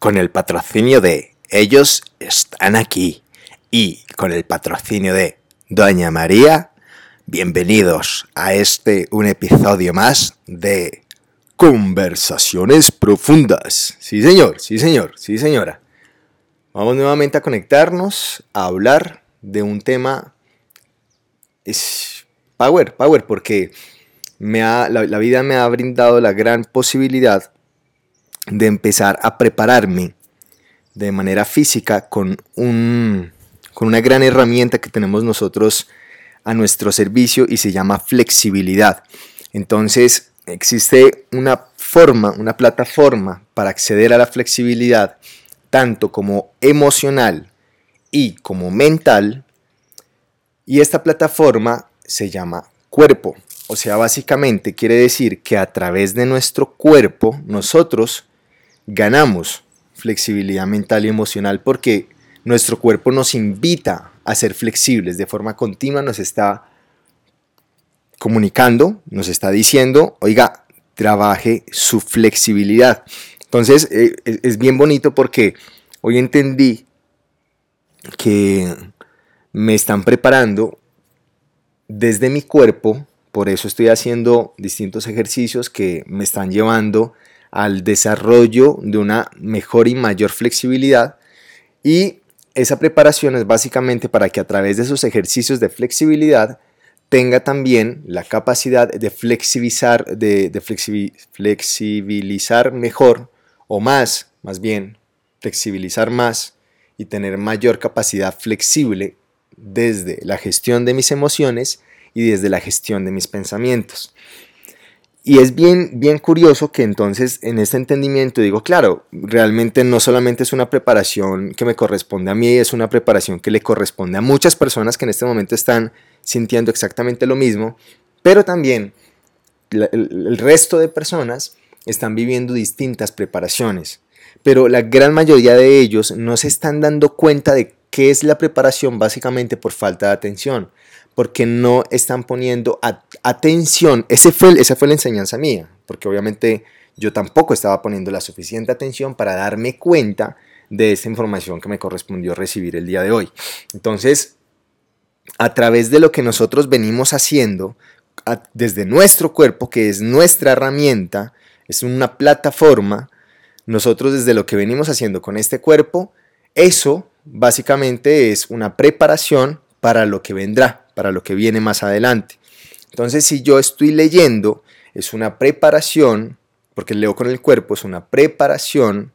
con el patrocinio de Ellos están aquí y con el patrocinio de Doña María, bienvenidos a este un episodio más de Conversaciones Profundas. Sí, señor, sí, señor, sí, señora. Vamos nuevamente a conectarnos, a hablar de un tema... Es power, power, porque me ha, la, la vida me ha brindado la gran posibilidad de empezar a prepararme de manera física con, un, con una gran herramienta que tenemos nosotros a nuestro servicio y se llama flexibilidad. Entonces existe una forma, una plataforma para acceder a la flexibilidad, tanto como emocional y como mental. Y esta plataforma se llama cuerpo. O sea, básicamente quiere decir que a través de nuestro cuerpo nosotros ganamos flexibilidad mental y emocional porque nuestro cuerpo nos invita a ser flexibles de forma continua, nos está comunicando, nos está diciendo, oiga, trabaje su flexibilidad. Entonces eh, es bien bonito porque hoy entendí que me están preparando desde mi cuerpo, por eso estoy haciendo distintos ejercicios que me están llevando al desarrollo de una mejor y mayor flexibilidad y esa preparación es básicamente para que a través de esos ejercicios de flexibilidad tenga también la capacidad de flexibilizar, de, flexibilizar mejor o más, más bien, flexibilizar más y tener mayor capacidad flexible desde la gestión de mis emociones y desde la gestión de mis pensamientos. Y es bien, bien curioso que entonces en este entendimiento digo, claro, realmente no solamente es una preparación que me corresponde a mí, es una preparación que le corresponde a muchas personas que en este momento están sintiendo exactamente lo mismo, pero también el, resto de personas están viviendo distintas preparaciones. Pero la gran mayoría de ellos no se están dando cuenta de qué es la preparación básicamente por falta de atención porque no están poniendo atención. Ese fue, esa fue la enseñanza mía, porque obviamente yo tampoco estaba poniendo la suficiente atención para darme cuenta de esta información que me correspondió recibir el día de hoy. Entonces, a través de lo que nosotros venimos haciendo, desde nuestro cuerpo, que es nuestra herramienta, es una plataforma, nosotros desde lo que venimos haciendo con este cuerpo, eso básicamente es una preparación para lo que vendrá, para lo que viene más adelante. Entonces, si yo estoy leyendo, es una preparación, porque leo con el cuerpo, es una preparación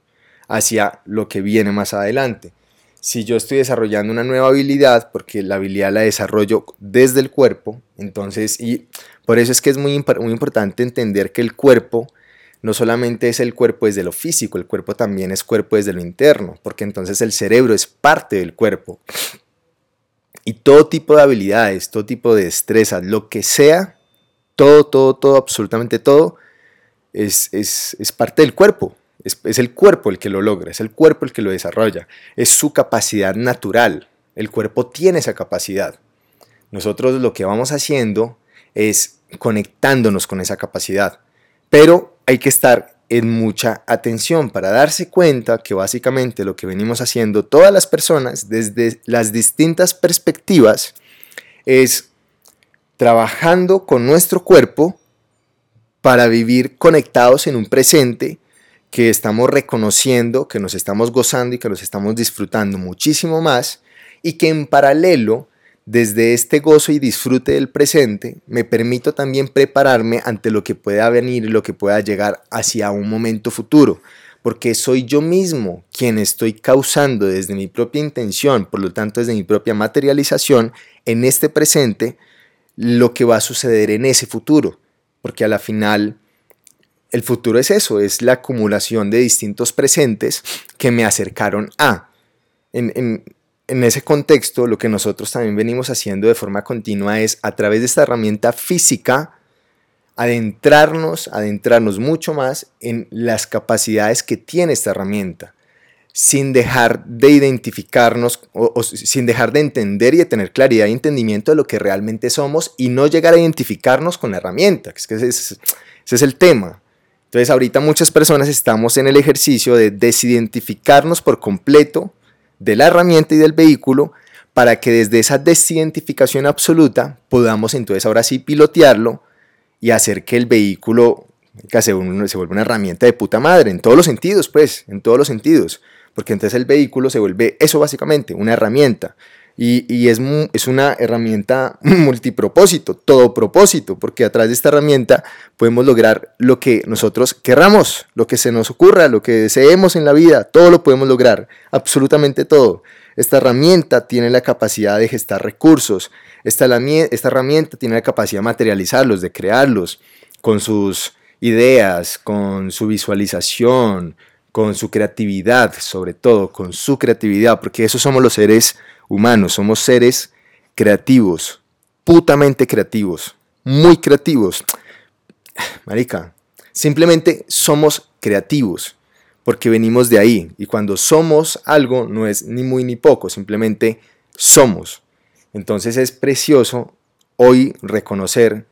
hacia lo que viene más adelante. Si yo estoy desarrollando una nueva habilidad, porque la habilidad la desarrollo desde el cuerpo, entonces, y por eso es que es muy, importante entender que el cuerpo no solamente es el cuerpo desde lo físico, el cuerpo también es cuerpo desde lo interno, porque entonces el cerebro es parte del cuerpo. Y todo tipo de habilidades, todo tipo de destrezas, lo que sea, todo, todo, todo, absolutamente todo, es, parte del cuerpo. Es, es el cuerpo el que lo logra, es el cuerpo el que lo desarrolla, es su capacidad natural. El cuerpo tiene esa capacidad. Nosotros lo que vamos haciendo es conectándonos con esa capacidad. Pero hay que estar en mucha atención para darse cuenta que básicamente lo que venimos haciendo todas las personas desde las distintas perspectivas es trabajando con nuestro cuerpo para vivir conectados en un presente que estamos reconociendo, que nos estamos gozando y que nos estamos disfrutando muchísimo más y que en paralelo desde este gozo y disfrute del presente, me permito también prepararme ante lo que pueda venir y lo que pueda llegar hacia un momento futuro, porque soy yo mismo quien estoy causando desde mi propia intención, por lo tanto desde mi propia materialización, en este presente, lo que va a suceder en ese futuro, porque a la final el futuro es eso, es la acumulación de distintos presentes que me acercaron a. En, en ese contexto, lo que nosotros también venimos haciendo de forma continua es a través de esta herramienta física, adentrarnos, adentrarnos mucho más en las capacidades que tiene esta herramienta, sin dejar de identificarnos o, sin dejar de entender y de tener claridad y entendimiento de lo que realmente somos y no llegar a identificarnos con la herramienta, que es que ese, es el tema. Entonces ahorita muchas personas estamos en el ejercicio de desidentificarnos por completo de la herramienta y del vehículo para que desde esa desidentificación absoluta podamos entonces ahora sí pilotearlo y hacer que el vehículo se, se vuelva una herramienta de puta madre, en todos los sentidos, pues, en todos los sentidos, porque entonces el vehículo se vuelve eso básicamente, una herramienta. Y, es, es, una herramienta multipropósito, todo propósito, porque a través de esta herramienta podemos lograr lo que nosotros querramos, lo que se nos ocurra, lo que deseemos en la vida, todo lo podemos lograr, absolutamente todo. Esta herramienta tiene la capacidad de gestar recursos, esta, esta herramienta tiene la capacidad de materializarlos, de crearlos, con sus ideas, con su visualización, con su creatividad, sobre todo, con su creatividad, porque eso somos los seres humanos, somos seres creativos, putamente creativos, muy creativos. Marica, simplemente somos creativos, porque venimos de ahí, y cuando somos algo no es ni muy ni poco, simplemente somos. Entonces es precioso hoy reconocer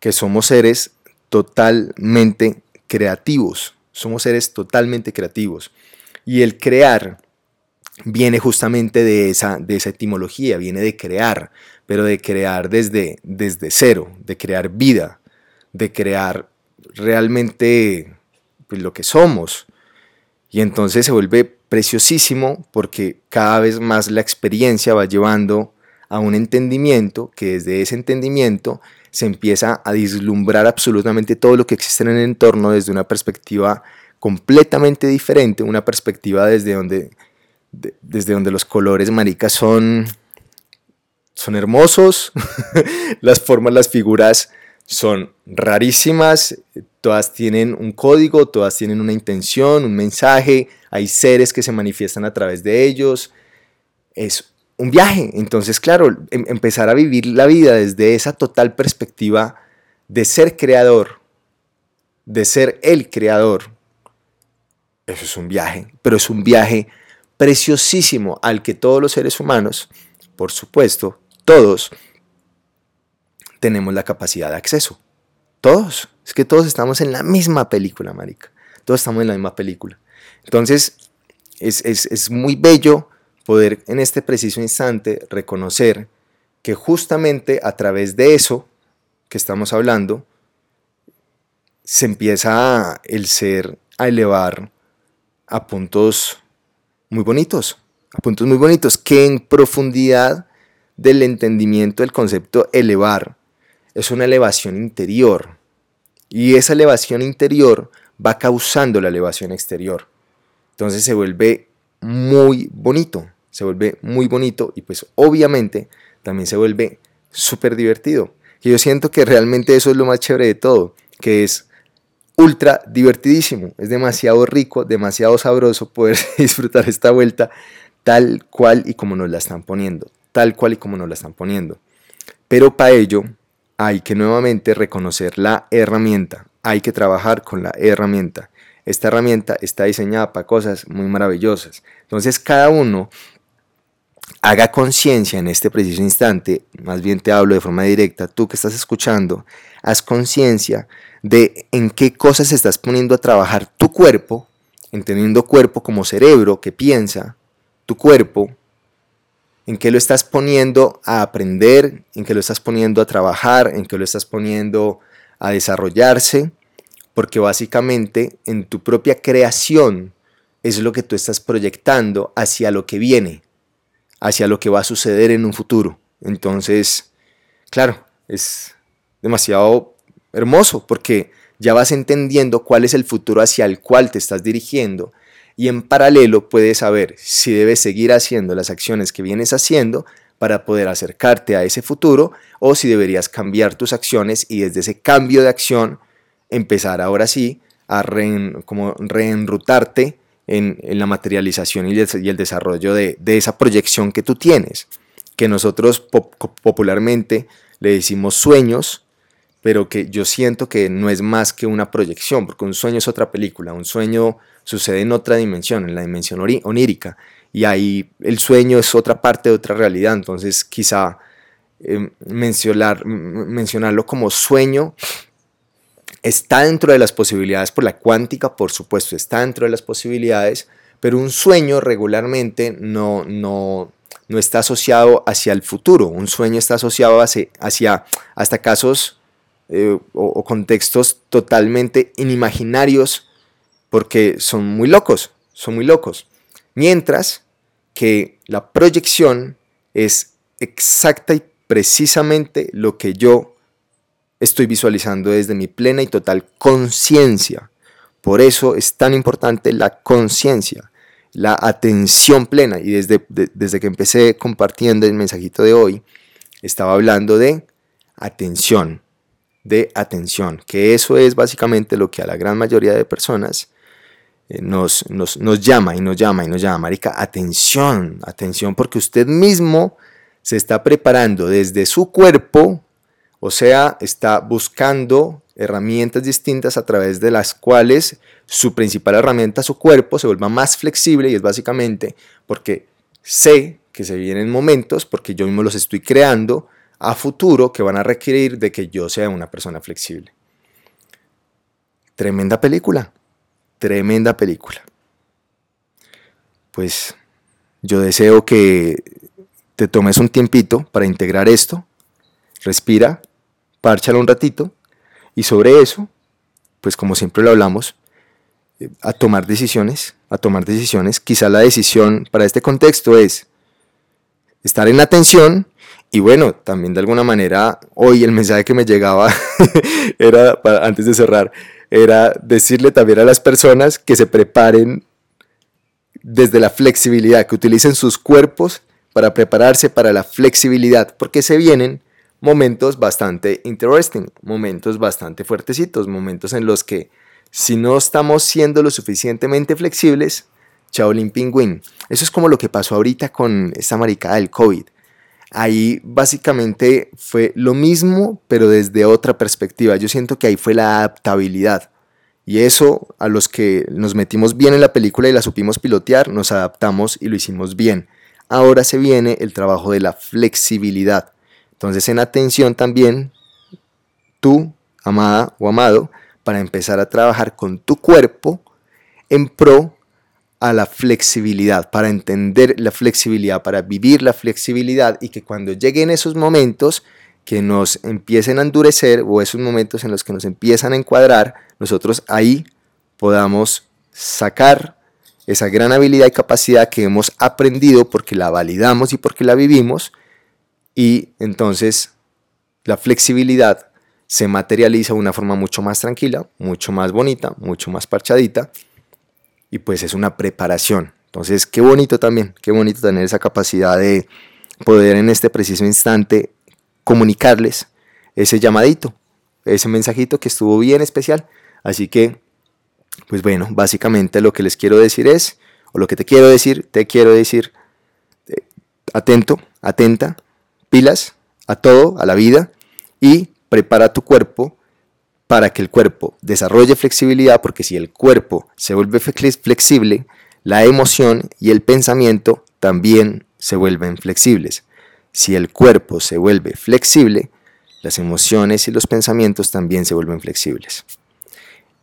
que somos seres totalmente creativos, somos seres totalmente creativos. Y el crear viene justamente de esa, de esa etimología, viene de crear, pero de crear desde, desde cero, de crear vida, de crear realmente pues, lo que somos. Y entonces se vuelve preciosísimo porque cada vez más la experiencia va llevando a un entendimiento que desde ese entendimiento se empieza a vislumbrar absolutamente todo lo que existe en el entorno desde una perspectiva completamente diferente, una perspectiva desde donde desde donde los colores maricas son, son hermosos, las formas, las figuras son rarísimas, todas tienen un código, todas tienen una intención, un mensaje, hay seres que se manifiestan a través de ellos. Es un viaje, entonces claro, em, empezar a vivir la vida desde esa total perspectiva de ser creador, de ser el creador, eso es un viaje, pero es un viaje preciosísimo al que todos los seres humanos, por supuesto, todos, tenemos la capacidad de acceso. Todos. Es que todos estamos en la misma película, marica. Todos estamos en la misma película. Entonces, es, es muy bello poder en este preciso instante reconocer que justamente a través de eso que estamos hablando, se empieza el ser a elevar a puntos muy bonitos, puntos muy bonitos, que en profundidad del entendimiento del concepto elevar es una elevación interior. Y esa elevación interior va causando la elevación exterior. Entonces se vuelve muy bonito, se vuelve muy bonito y pues obviamente también se vuelve súper divertido. Y yo siento que realmente eso es lo más chévere de todo, que es ultra divertidísimo. Es demasiado rico, demasiado sabroso poder disfrutar esta vuelta tal cual y como nos la están poniendo. Tal cual y como nos la están poniendo. Pero para ello hay que nuevamente reconocer la herramienta. Hay que trabajar con la herramienta. Esta herramienta está diseñada para cosas muy maravillosas. Entonces cada uno haga conciencia en este preciso instante, más bien te hablo de forma directa, tú que estás escuchando, haz conciencia de en qué cosas estás poniendo a trabajar tu cuerpo, entendiendo cuerpo como cerebro que piensa, tu cuerpo, en qué lo estás poniendo a aprender, en qué lo estás poniendo a trabajar, en qué lo estás poniendo a desarrollarse, porque básicamente en tu propia creación es lo que tú estás proyectando hacia lo que viene, hacia lo que va a suceder en un futuro. Entonces, claro, es demasiado hermoso porque ya vas entendiendo cuál es el futuro hacia el cual te estás dirigiendo y en paralelo puedes saber si debes seguir haciendo las acciones que vienes haciendo para poder acercarte a ese futuro o si deberías cambiar tus acciones y desde ese cambio de acción empezar ahora sí a como reenrutarte en, la materialización y el, desarrollo de, esa proyección que tú tienes, que nosotros popularmente le decimos sueños, pero que yo siento que no es más que una proyección, porque un sueño es otra película, un sueño sucede en otra dimensión, en la dimensión onírica, y ahí el sueño es otra parte de otra realidad, entonces quizá eh, mencionar, mencionarlo como sueño está dentro de las posibilidades por la cuántica, por supuesto, está dentro de las posibilidades, pero un sueño regularmente no, no, no está asociado hacia el futuro, un sueño está asociado hacia, hacia hasta casos eh, o, contextos totalmente inimaginarios porque son muy locos, son muy locos. Mientras que la proyección es exacta y precisamente lo que yo estoy visualizando desde mi plena y total conciencia. Por eso es tan importante la conciencia, la atención plena. Y desde, desde que empecé compartiendo el mensajito de hoy, estaba hablando de atención, de atención, que eso es básicamente lo que a la gran mayoría de personas eh, nos, nos, nos llama y nos llama y nos llama, Marica, atención, atención, porque usted mismo se está preparando desde su cuerpo, o sea, está buscando herramientas distintas a través de las cuales su principal herramienta, su cuerpo, se vuelva más flexible y es básicamente porque sé que se vienen momentos, porque yo mismo los estoy creando a futuro que van a requerir de que yo sea una persona flexible. Tremenda película, tremenda película. Pues yo deseo que te tomes un tiempito para integrar esto, respira, párchala un ratito y sobre eso, pues como siempre lo hablamos, eh, a tomar decisiones, a tomar decisiones. Quizá la decisión para este contexto es estar en atención y bueno, también de alguna manera hoy el mensaje que me llegaba era, antes de cerrar, era decirle también a las personas que se preparen desde la flexibilidad, que utilicen sus cuerpos para prepararse para la flexibilidad, porque se vienen momentos bastante interesting, momentos bastante fuertecitos, momentos en los que si no estamos siendo lo suficientemente flexibles, Shaolin Penguin. Eso es como lo que pasó ahorita con esta maricada del COVID. Ahí básicamente fue lo mismo, pero desde otra perspectiva. Yo siento que ahí fue la adaptabilidad. Y eso, a los que nos metimos bien en la película y la supimos pilotear, nos adaptamos y lo hicimos bien. Ahora se viene el trabajo de la flexibilidad. Entonces, en atención también, tú, amada o amado, para empezar a trabajar con tu cuerpo en pro a la flexibilidad, para entender la flexibilidad, para vivir la flexibilidad y que cuando lleguen esos momentos que nos empiecen a endurecer o esos momentos en los que nos empiezan a encuadrar, nosotros ahí podamos sacar esa gran habilidad y capacidad que hemos aprendido porque la validamos y porque la vivimos y entonces la flexibilidad se materializa de una forma mucho más tranquila, mucho más bonita, mucho más parchadita y pues es una preparación. Entonces, qué bonito también, qué bonito tener esa capacidad de poder en este preciso instante comunicarles ese llamadito, ese mensajito que estuvo bien especial. Así que pues bueno, básicamente lo que les quiero decir es, o lo que te quiero decir, te quiero decir, eh, atento, atenta, pilas a todo, a la vida, y prepara tu cuerpo para que el cuerpo desarrolle flexibilidad, porque si el cuerpo se vuelve flexible, la emoción y el pensamiento también se vuelven flexibles. Si el cuerpo se vuelve flexible, las emociones y los pensamientos también se vuelven flexibles.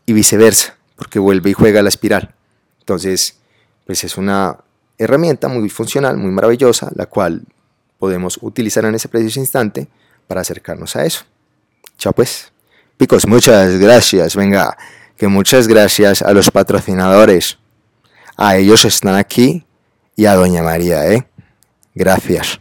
Y viceversa porque vuelve y juega la espiral. Entonces, pues es una herramienta muy funcional, muy maravillosa, la cual podemos utilizar en ese preciso instante para acercarnos a eso. Chao pues. Picos, muchas gracias. Venga, que muchas gracias a los patrocinadores. A ellos están aquí y a Doña María, ¿eh? Gracias.